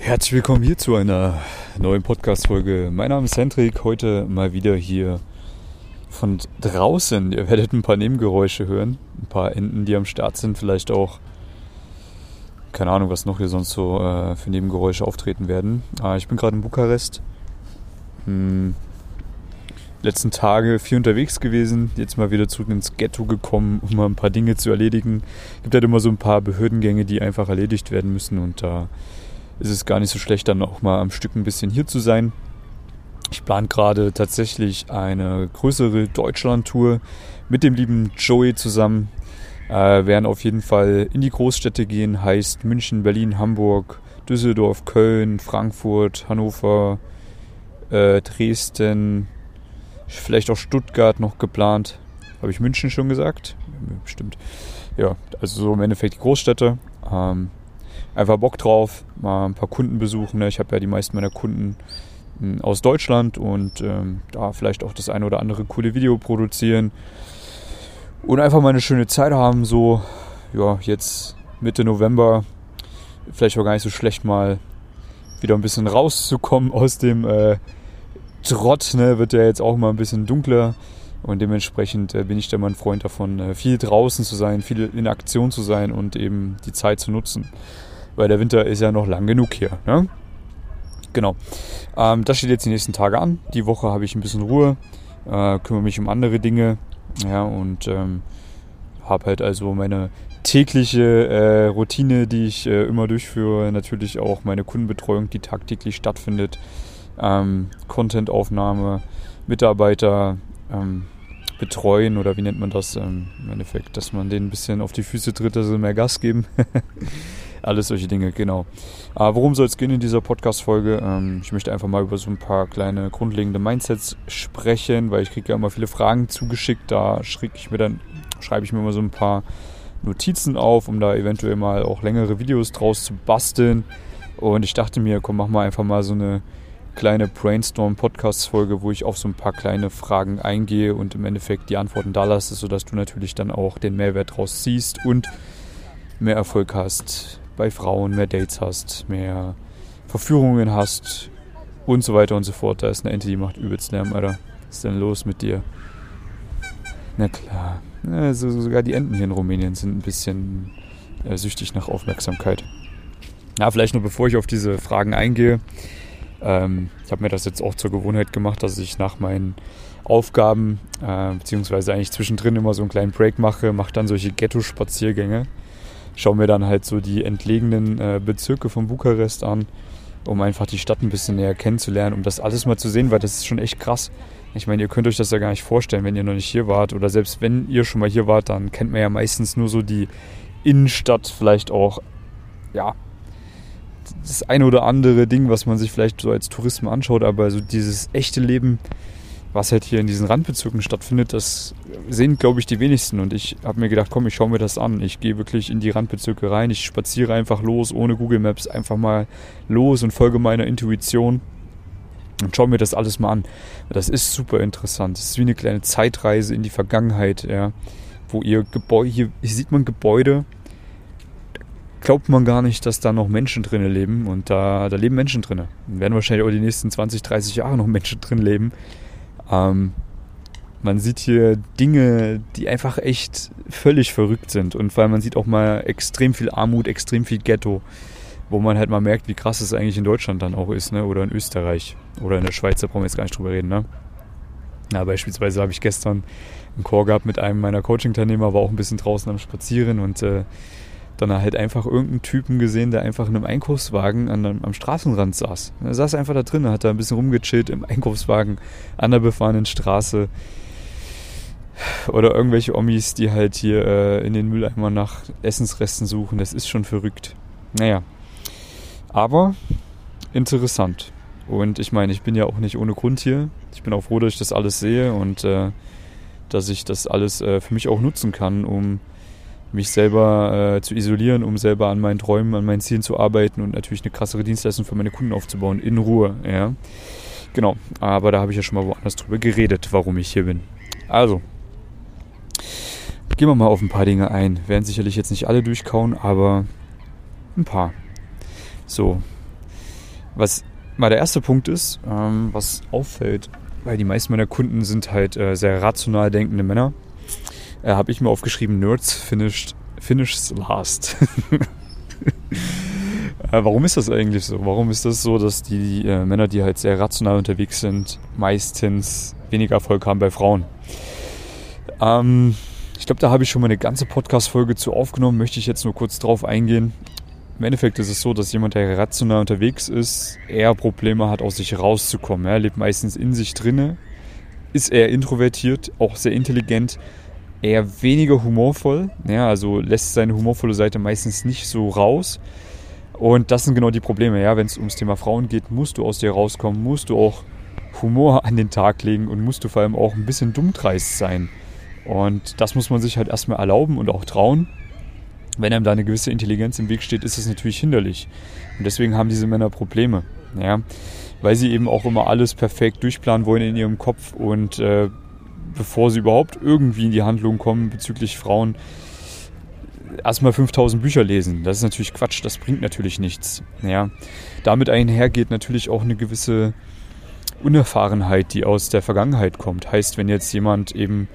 Herzlich willkommen hier zu einer neuen Podcast-Folge. Mein Name ist Hendrik, heute mal wieder hier von draußen. Ihr werdet ein paar Nebengeräusche hören, ein paar Enten, die am Start sind, vielleicht auch, keine Ahnung, was noch hier sonst so äh, für Nebengeräusche auftreten werden. Äh, ich bin gerade in Bukarest. Hm, letzten Tage viel unterwegs gewesen, jetzt mal wieder zurück ins Ghetto gekommen, um mal ein paar Dinge zu erledigen. Es gibt halt immer so ein paar Behördengänge, die einfach erledigt werden müssen und da ist es gar nicht so schlecht, dann auch mal am Stück ein bisschen hier zu sein. Ich plane gerade tatsächlich eine größere Deutschland-Tour mit dem lieben Joey zusammen. Äh, werden auf jeden Fall in die Großstädte gehen, heißt München, Berlin, Hamburg, Düsseldorf, Köln, Frankfurt, Hannover, äh, Dresden, vielleicht auch Stuttgart noch geplant. Habe ich München schon gesagt? Bestimmt. Ja, also so im Endeffekt die Großstädte. Ähm, einfach Bock drauf, mal ein paar Kunden besuchen. Ne? Ich habe ja die meisten meiner Kunden hm, aus Deutschland und ähm, da vielleicht auch das eine oder andere coole Video produzieren und einfach mal eine schöne Zeit haben. So, ja, jetzt Mitte November, vielleicht auch gar nicht so schlecht mal wieder ein bisschen rauszukommen aus dem äh, Trott, ne, wird ja jetzt auch mal ein bisschen dunkler. Und dementsprechend äh, bin ich da mal ein Freund davon, äh, viel draußen zu sein, viel in Aktion zu sein und eben die Zeit zu nutzen. Weil der Winter ist ja noch lang genug hier. Ne? Genau. Ähm, das steht jetzt die nächsten Tage an. Die Woche habe ich ein bisschen Ruhe, äh, kümmere mich um andere Dinge. Ja, und ähm, habe halt also meine tägliche äh, Routine, die ich äh, immer durchführe. Natürlich auch meine Kundenbetreuung, die tagtäglich stattfindet ähm, Content-Aufnahme, Mitarbeiter ähm, betreuen oder wie nennt man das ähm, im Endeffekt, dass man denen ein bisschen auf die Füße tritt, dass sie mehr Gas geben. Alles solche Dinge, genau. Aber worum soll es gehen in dieser Podcast-Folge? Ähm, ich möchte einfach mal über so ein paar kleine grundlegende Mindsets sprechen, weil ich kriege ja immer viele Fragen zugeschickt. Da schicke ich mir dann, schreibe ich mir immer so ein paar Notizen auf, um da eventuell mal auch längere Videos draus zu basteln. Und ich dachte mir, komm, mach mal einfach mal so eine kleine Brainstorm-Podcast-Folge, wo ich auf so ein paar kleine Fragen eingehe und im Endeffekt die Antworten da lasse, sodass du natürlich dann auch den Mehrwert draus ziehst und mehr Erfolg hast bei Frauen, mehr Dates hast, mehr Verführungen hast und so weiter und so fort. Da ist eine Ente, die macht übelst Lärm, Alter. Was ist denn los mit dir? Na klar. Also sogar die Enten hier in Rumänien sind ein bisschen äh, süchtig nach Aufmerksamkeit. Ja, vielleicht nur bevor ich auf diese Fragen eingehe. Ähm, ich habe mir das jetzt auch zur Gewohnheit gemacht, dass ich nach meinen Aufgaben, äh, beziehungsweise eigentlich zwischendrin immer so einen kleinen Break mache, mache dann solche Ghetto-Spaziergänge. Schaue mir dann halt so die entlegenen äh, Bezirke von Bukarest an, um einfach die Stadt ein bisschen näher kennenzulernen, um das alles mal zu sehen, weil das ist schon echt krass. Ich meine, ihr könnt euch das ja gar nicht vorstellen, wenn ihr noch nicht hier wart. Oder selbst wenn ihr schon mal hier wart, dann kennt man ja meistens nur so die Innenstadt, vielleicht auch, ja, das eine oder andere Ding, was man sich vielleicht so als Tourismus anschaut, aber so dieses echte Leben, was halt hier in diesen Randbezirken stattfindet, das sehen, glaube ich, die wenigsten. Und ich habe mir gedacht, komm, ich schaue mir das an. Ich gehe wirklich in die Randbezirke rein. Ich spaziere einfach los, ohne Google Maps, einfach mal los und folge meiner Intuition und schaue mir das alles mal an. Das ist super interessant. Das ist wie eine kleine Zeitreise in die Vergangenheit, ja, wo ihr Gebäude, hier, hier sieht man Gebäude, glaubt man gar nicht, dass da noch Menschen drin leben. Und da, da leben Menschen drin. werden wahrscheinlich auch die nächsten 20, 30 Jahre noch Menschen drin leben. Ähm, man sieht hier Dinge, die einfach echt völlig verrückt sind. Und allem man sieht auch mal extrem viel Armut, extrem viel Ghetto. Wo man halt mal merkt, wie krass es eigentlich in Deutschland dann auch ist, ne? Oder in Österreich. Oder in der Schweiz, da brauchen wir jetzt gar nicht drüber reden, ne? Ja, beispielsweise habe ich gestern einen Chor gehabt mit einem meiner Coaching-Teilnehmer, war auch ein bisschen draußen am Spazieren und äh, dann halt einfach irgendeinen Typen gesehen, der einfach in einem Einkaufswagen an am Straßenrand saß. Er saß einfach da drin, hat da ein bisschen rumgechillt im Einkaufswagen an der befahrenen Straße. Oder irgendwelche Omis, die halt hier äh, in den Mülleimer nach Essensresten suchen. Das ist schon verrückt. Naja. Aber interessant. Und ich meine, ich bin ja auch nicht ohne Grund hier. Ich bin auch froh, dass ich das alles sehe und äh, dass ich das alles äh, für mich auch nutzen kann, um mich selber äh, zu isolieren, um selber an meinen Träumen, an meinen Zielen zu arbeiten und natürlich eine krassere Dienstleistung für meine Kunden aufzubauen, in Ruhe. Ja. Genau, aber da habe ich ja schon mal woanders drüber geredet, warum ich hier bin. Also, gehen wir mal auf ein paar Dinge ein. Werden sicherlich jetzt nicht alle durchkauen, aber ein paar. So, Was mal der erste Punkt ist, ähm, was auffällt, weil die meisten meiner Kunden sind halt äh, sehr rational denkende Männer, äh, habe ich mir aufgeschrieben, Nerds finished, finishes last. Äh, warum ist das eigentlich so? Warum ist das so, dass die äh, Männer, die halt sehr rational unterwegs sind, meistens weniger Erfolg haben bei Frauen? Ähm, ich glaube, da habe ich schon mal eine ganze Podcast-Folge zu aufgenommen, möchte ich jetzt nur kurz drauf eingehen. Im Endeffekt ist es so, dass jemand, der rational unterwegs ist, eher Probleme hat, aus sich rauszukommen. Er lebt meistens in sich drinne, ist eher introvertiert, auch sehr intelligent, eher weniger humorvoll. Ja, also lässt seine humorvolle Seite meistens nicht so raus. Und das sind genau die Probleme. Ja, wenn es ums Thema Frauen geht, musst du aus dir rauskommen, musst du auch Humor an den Tag legen und musst du vor allem auch ein bisschen dummdreist sein. Und das muss man sich halt erstmal erlauben und auch trauen. Wenn einem da eine gewisse Intelligenz im Weg steht, ist das natürlich hinderlich. Und deswegen haben diese Männer Probleme. Ja, weil sie eben auch immer alles perfekt durchplanen wollen in ihrem Kopf und äh, bevor sie überhaupt irgendwie in die Handlung kommen bezüglich Frauen, erstmal 5000 Bücher lesen. Das ist natürlich Quatsch, das bringt natürlich nichts. Ja. Damit einhergeht natürlich auch eine gewisse Unerfahrenheit, die aus der Vergangenheit kommt. Heißt, wenn jetzt jemand eben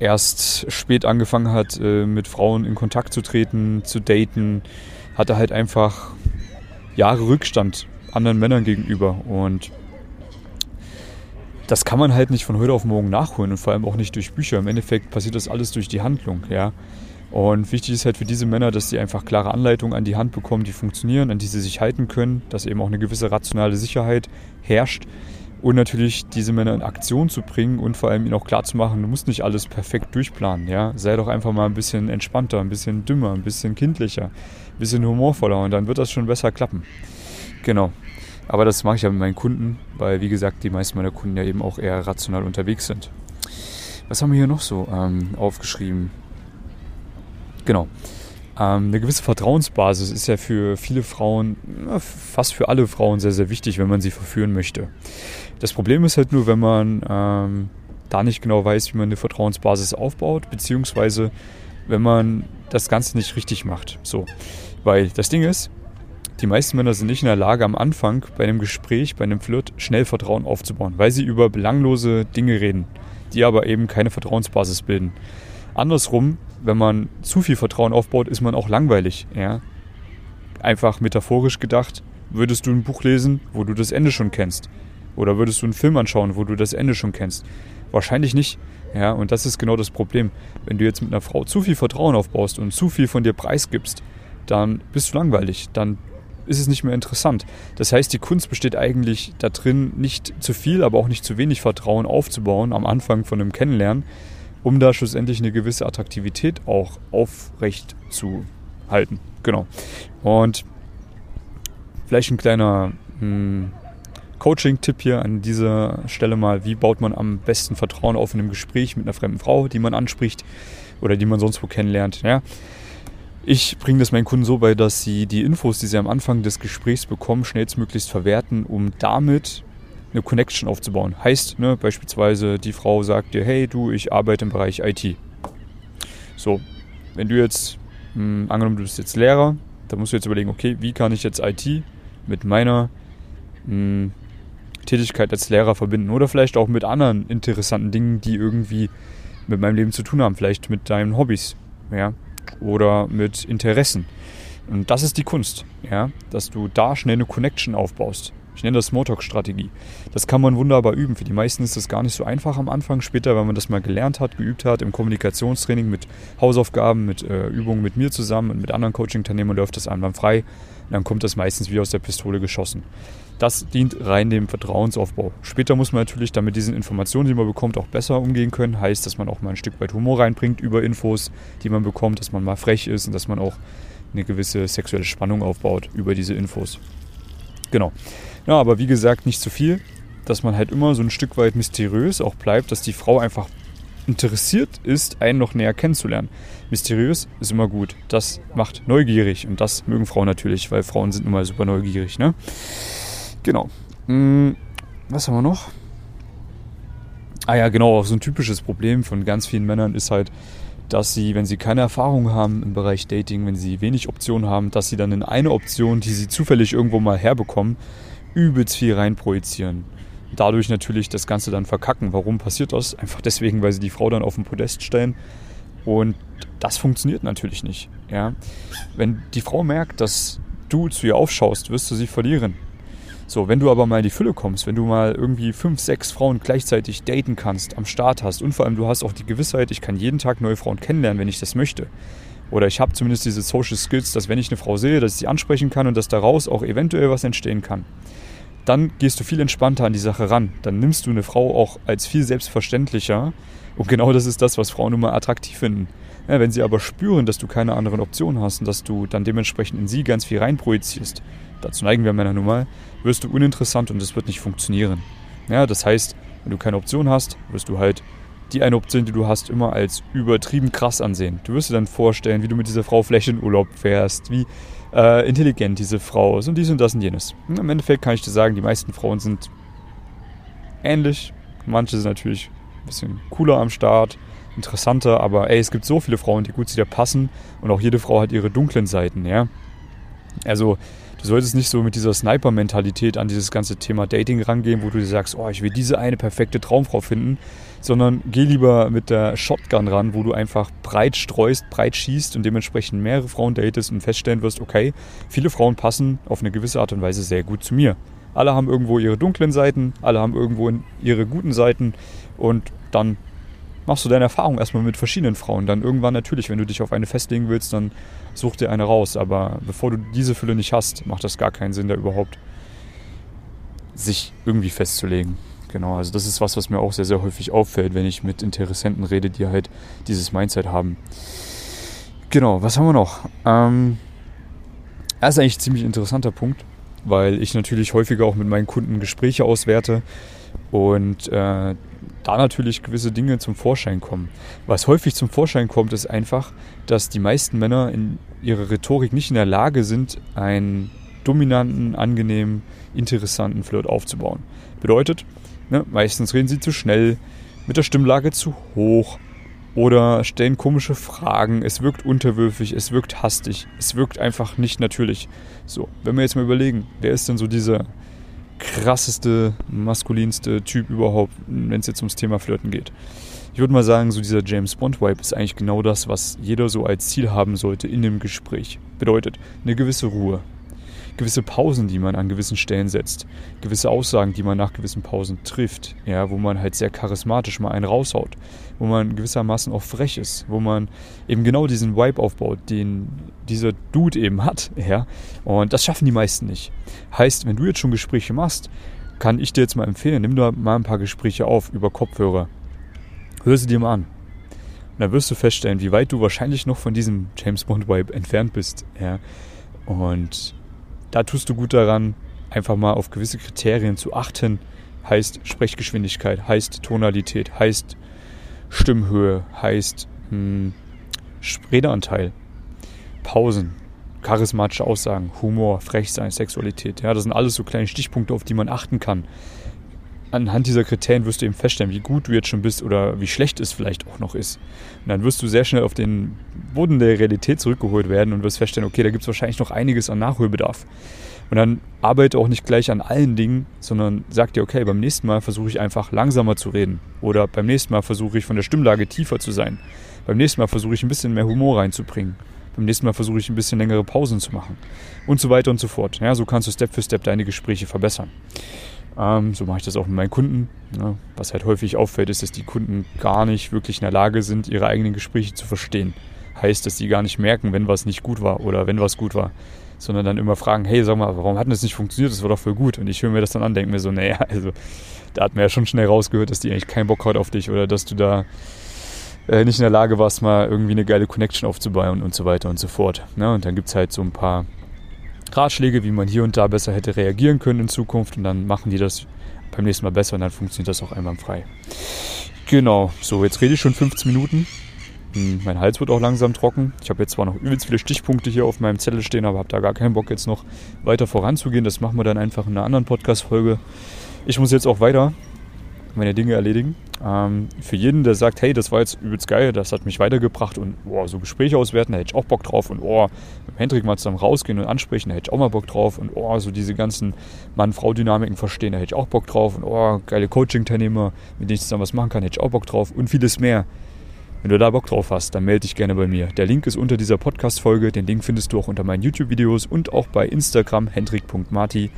erst spät angefangen hat, äh, mit Frauen in Kontakt zu treten, zu daten, hat er halt einfach Jahre Rückstand anderen Männern gegenüber. Und das kann man halt nicht von heute auf morgen nachholen und vor allem auch nicht durch Bücher. Im Endeffekt passiert das alles durch die Handlung, ja. Und wichtig ist halt für diese Männer, dass sie einfach klare Anleitungen an die Hand bekommen, die funktionieren, an die sie sich halten können, dass eben auch eine gewisse rationale Sicherheit herrscht und natürlich diese Männer in Aktion zu bringen und vor allem ihnen auch klar zu machen, du musst nicht alles perfekt durchplanen, ja. Sei doch einfach mal ein bisschen entspannter, ein bisschen dümmer, ein bisschen kindlicher, ein bisschen humorvoller und dann wird das schon besser klappen. Genau. Aber das mache ich ja mit meinen Kunden, weil wie gesagt, die meisten meiner Kunden ja eben auch eher rational unterwegs sind. Was haben wir hier noch so ähm, aufgeschrieben? Genau. Ähm, eine gewisse Vertrauensbasis ist ja für viele Frauen, fast für alle Frauen sehr, sehr wichtig, wenn man sie verführen möchte. Das Problem ist halt nur, wenn man ähm, da nicht genau weiß, wie man eine Vertrauensbasis aufbaut, beziehungsweise wenn man das Ganze nicht richtig macht. So. Weil das Ding ist, die meisten Männer sind nicht in der Lage, am Anfang bei einem Gespräch, bei einem Flirt, schnell Vertrauen aufzubauen, weil sie über belanglose Dinge reden, die aber eben keine Vertrauensbasis bilden. Andersrum, wenn man zu viel Vertrauen aufbaut, ist man auch langweilig. Ja? Einfach metaphorisch gedacht, würdest du ein Buch lesen, wo du das Ende schon kennst? Oder würdest du einen Film anschauen, wo du das Ende schon kennst? Wahrscheinlich nicht. Ja, und das ist genau das Problem. Wenn du jetzt mit einer Frau zu viel Vertrauen aufbaust und zu viel von dir preisgibst, dann bist du langweilig. Dann ist es nicht mehr interessant. Das heißt, die Kunst besteht eigentlich darin, nicht zu viel, aber auch nicht zu wenig Vertrauen aufzubauen am Anfang von einem Kennenlernen, um da schlussendlich eine gewisse Attraktivität auch aufrecht zu halten. Genau. Und vielleicht ein kleiner hm, Coaching-Tipp hier an dieser Stelle mal, wie baut man am besten Vertrauen auf in einem Gespräch mit einer fremden Frau, die man anspricht oder die man sonst wo kennenlernt. Ja? Ich bringe das meinen Kunden so bei, dass sie die Infos, die sie am Anfang des Gesprächs bekommen, schnellstmöglichst verwerten, um damit eine Connection aufzubauen. Heißt, ne, beispielsweise die Frau sagt dir, hey du, ich arbeite im Bereich IT. So, wenn du jetzt, mh, hm, angenommen du bist jetzt Lehrer, dann musst du jetzt überlegen, okay, wie kann ich jetzt IT mit meiner mh, hm, Tätigkeit als Lehrer verbinden oder vielleicht auch mit anderen interessanten Dingen, die irgendwie mit meinem Leben zu tun haben, vielleicht mit deinen Hobbys. Ja, oder mit Interessen. Und das ist die Kunst, ja, dass du da schnell eine Connection aufbaust. Ich nenne das Smalltalk-Strategie. Das kann man wunderbar üben. Für die meisten ist das gar nicht so einfach am Anfang. Später, wenn man das mal gelernt hat, geübt hat, im Kommunikationstraining mit Hausaufgaben, mit äh, Übungen mit mir zusammen und mit anderen Coaching-Teilnehmern läuft das einmal frei. Und dann kommt das meistens wie aus der Pistole geschossen. Das dient rein dem Vertrauensaufbau. Später muss man natürlich dann mit diesen Informationen, die man bekommt, auch besser umgehen können. Heißt, dass man auch mal ein Stück weit Humor reinbringt über Infos, die man bekommt, dass man mal frech ist und dass man auch eine gewisse sexuelle Spannung aufbaut über diese Infos. Genau. Ja, aber wie gesagt, nicht zu viel, dass man halt immer so ein Stück weit mysteriös auch bleibt, dass die Frau einfach interessiert ist, einen noch näher kennenzulernen. Mysteriös ist immer gut. Das macht neugierig und das mögen Frauen natürlich, weil Frauen sind nun mal super neugierig. Ne? Genau. Hm, was haben wir noch? Ah ja, genau, auch so ein typisches Problem von ganz vielen Männern ist halt, dass sie, wenn sie keine Erfahrung haben im Bereich Dating, wenn sie wenig Optionen haben, dass sie dann in eine Option, die sie zufällig irgendwo mal herbekommen, übelst viel reinprojizieren. Dadurch natürlich das Ganze dann verkacken. Warum passiert das? Einfach deswegen, weil sie die Frau dann auf den Podest stellen. Und das funktioniert natürlich nicht. Ja? Wenn die Frau merkt, dass du zu ihr aufschaust, wirst du sie verlieren. So, wenn du aber mal in die Fülle kommst, wenn du mal irgendwie fünf, sechs Frauen gleichzeitig daten kannst, am Start hast und vor allem du hast auch die Gewissheit, ich kann jeden Tag neue Frauen kennenlernen, wenn ich das möchte. Oder ich habe zumindest diese Social Skills, dass wenn ich eine Frau sehe, dass ich sie ansprechen kann und dass daraus auch eventuell was entstehen kann. Dann gehst du viel entspannter an die Sache ran. Dann nimmst du eine Frau auch als viel selbstverständlicher. Und genau das ist das, was Frauen nun mal attraktiv finden. Ja, wenn sie aber spüren, dass du keine anderen Optionen hast und dass du dann dementsprechend in sie ganz viel reinprojizierst, dazu neigen wir Männer nun mal, wirst du uninteressant und es wird nicht funktionieren. Ja, das heißt, wenn du keine Option hast, wirst du halt die eine Option, die du hast, immer als übertrieben krass ansehen. Du wirst dir dann vorstellen, wie du mit dieser Frau vielleicht in Urlaub fährst, wie äh, intelligent diese Frau ist und dies und das und jenes. Und Im Endeffekt kann ich dir sagen, die meisten Frauen sind ähnlich. Manche sind natürlich ein bisschen cooler am Start, interessanter, aber ey, es gibt so viele Frauen, die gut zu dir passen und auch jede Frau hat ihre dunklen Seiten, ja. Also du solltest nicht so mit dieser Sniper-Mentalität an dieses ganze Thema Dating rangehen, wo du dir sagst, oh, ich will diese eine perfekte Traumfrau finden, sondern geh lieber mit der Shotgun ran, wo du einfach breit streust, breit schießt und dementsprechend mehrere Frauen datest und feststellen wirst, okay, viele Frauen passen auf eine gewisse Art und Weise sehr gut zu mir. Alle haben irgendwo ihre dunklen Seiten, alle haben irgendwo ihre guten Seiten und dann machst du deine Erfahrung erstmal mit verschiedenen Frauen. Dann irgendwann natürlich, wenn du dich auf eine festlegen willst, dann such dir eine raus. Aber bevor du diese Fülle nicht hast, macht das gar keinen Sinn, da überhaupt sich irgendwie festzulegen. Genau, also das ist was, was mir auch sehr, sehr häufig auffällt, wenn ich mit Interessenten rede, die halt dieses Mindset haben. Genau, was haben wir noch? Ähm, das ist eigentlich ein ziemlich interessanter Punkt, weil ich natürlich häufiger auch mit meinen Kunden Gespräche auswerte und äh, da natürlich gewisse Dinge zum Vorschein kommen. Was häufig zum Vorschein kommt, ist einfach, dass die meisten Männer in ihrer Rhetorik nicht in der Lage sind, einen dominanten, angenehmen, interessanten Flirt aufzubauen. Bedeutet, ne, meistens reden sie zu schnell, mit der Stimmlage zu hoch oder stellen komische Fragen. Es wirkt unterwürfig, es wirkt hastig, es wirkt einfach nicht natürlich. So, wenn wir jetzt mal überlegen, wer ist denn so dieser krasseste, maskulinste Typ überhaupt, wenn es jetzt ums Thema Flirten geht. Ich würde mal sagen, so dieser James Bond-Vibe ist eigentlich genau das, was jeder so als Ziel haben sollte in dem Gespräch. Bedeutet eine gewisse Ruhe, gewisse Pausen, die man an gewissen Stellen setzt, gewisse Aussagen, die man nach gewissen Pausen trifft, ja, wo man halt sehr charismatisch mal einen raushaut, wo man gewissermaßen auch frech ist, wo man eben genau diesen Vibe aufbaut, den dieser Dude eben hat, ja, und das schaffen die meisten nicht. Heißt, wenn du jetzt schon Gespräche machst, kann ich dir jetzt mal empfehlen, nimm da mal ein paar Gespräche auf über Kopfhörer. Hör sie dir mal an. Und dann wirst du feststellen, wie weit du wahrscheinlich noch von diesem James Bond Vibe entfernt bist. Ja. Und da tust du gut daran, einfach mal auf gewisse Kriterien zu achten. Heißt Sprechgeschwindigkeit, heißt Tonalität, heißt Stimmhöhe, heißt hm, Redeanteil, Pausen, charismatische Aussagen, Humor, Frechsein, Sexualität. Ja, das sind alles so kleine Stichpunkte, auf die man achten kann anhand dieser Kriterien wirst du eben feststellen, wie gut du jetzt schon bist oder wie schlecht es vielleicht auch noch ist. Und dann wirst du sehr schnell auf den Boden der Realität zurückgeholt werden und wirst feststellen, okay, da gibt es wahrscheinlich noch einiges an Nachholbedarf. Und dann arbeite auch nicht gleich an allen Dingen, sondern sag dir, okay, beim nächsten Mal versuche ich einfach langsamer zu reden. Oder beim nächsten Mal versuche ich von der Stimmlage tiefer zu sein. Beim nächsten Mal versuche ich ein bisschen mehr Humor reinzubringen. Beim nächsten Mal versuche ich ein bisschen längere Pausen zu machen. Und so weiter und so fort. Ja, so kannst du Step für Step deine Gespräche verbessern. Ähm, so mache ich das auch mit meinen Kunden. Ja, was halt häufig auffällt, ist, dass die Kunden gar nicht wirklich in der Lage sind, ihre eigenen Gespräche zu verstehen. Heißt, dass sie gar nicht merken, wenn was nicht gut war oder wenn was gut war. Sondern dann immer fragen, hey, sag mal, warum hat das nicht funktioniert? Das war doch voll gut. Und ich höre mir das dann an, denke mir so, naja, also da hat man ja schon schnell rausgehört, dass die eigentlich keinen Bock hat auf dich oder dass du da äh, nicht in der Lage warst, mal irgendwie eine geile Connection aufzubauen und so weiter und so fort. Ja, und dann gibt es halt so ein paar Ratschläge, wie man hier und da besser hätte reagieren können in Zukunft und dann machen die das beim nächsten Mal besser und dann funktioniert das auch einwandfrei. Genau, so jetzt rede ich schon 15 Minuten. Hm, mein Hals wird auch langsam trocken. Ich habe jetzt zwar noch übelst viele Stichpunkte hier auf meinem Zettel stehen, aber habe da gar keinen Bock jetzt noch weiter voranzugehen. Das machen wir dann einfach in einer anderen Podcast-Folge. Ich muss jetzt auch weiter. Meine Dinge erledigen. Ähm, für jeden, der sagt, hey, das war jetzt übelst geil, das hat mich weitergebracht und boah, so Gespräche auswerten, da hätte ich auch Bock drauf und oh, mit Hendrik mal zusammen rausgehen und ansprechen, da hätte ich auch mal Bock drauf und oh, so diese ganzen Mann-Frau-Dynamiken verstehen, da hätte ich auch Bock drauf und oh, geile Coaching-Teilnehmer, mit denen ich zusammen was machen kann, hätte ich auch Bock drauf und vieles mehr. Wenn du da Bock drauf hast, dann melde dich gerne bei mir. Der Link ist unter dieser Podcast-Folge. Den Link findest du auch unter meinen YouTube-Videos und auch bei Instagram hendrik.marti.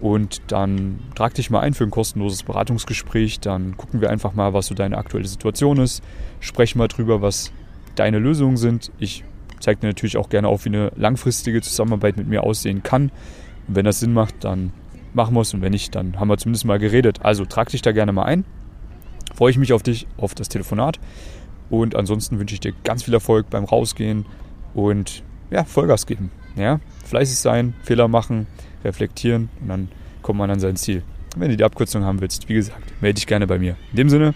Und dann trag dich mal ein für ein kostenloses Beratungsgespräch. Dann gucken wir einfach mal, was so deine aktuelle Situation ist. Sprechen mal drüber, was deine Lösungen sind. Ich zeige dir natürlich auch gerne auf, wie eine langfristige Zusammenarbeit mit mir aussehen kann. Und wenn das Sinn macht, dann machen wir es. Und wenn nicht, dann haben wir zumindest mal geredet. Also trag dich da gerne mal ein. Freue ich mich auf dich, auf das Telefonat. Und ansonsten wünsche ich dir ganz viel Erfolg beim Rausgehen und ja, Vollgas geben. Ja? Fleißig sein, Fehler machen, reflektieren und dann kommt man an sein Ziel. Wenn du die Abkürzung haben willst, wie gesagt, melde dich gerne bei mir. In dem Sinne,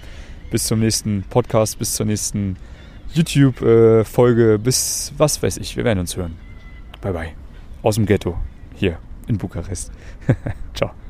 bis zum nächsten Podcast, bis zur nächsten YouTube-Folge, bis was weiß ich. Wir werden uns hören. Bye bye. Aus dem Ghetto, hier in Bukarest. Ciao.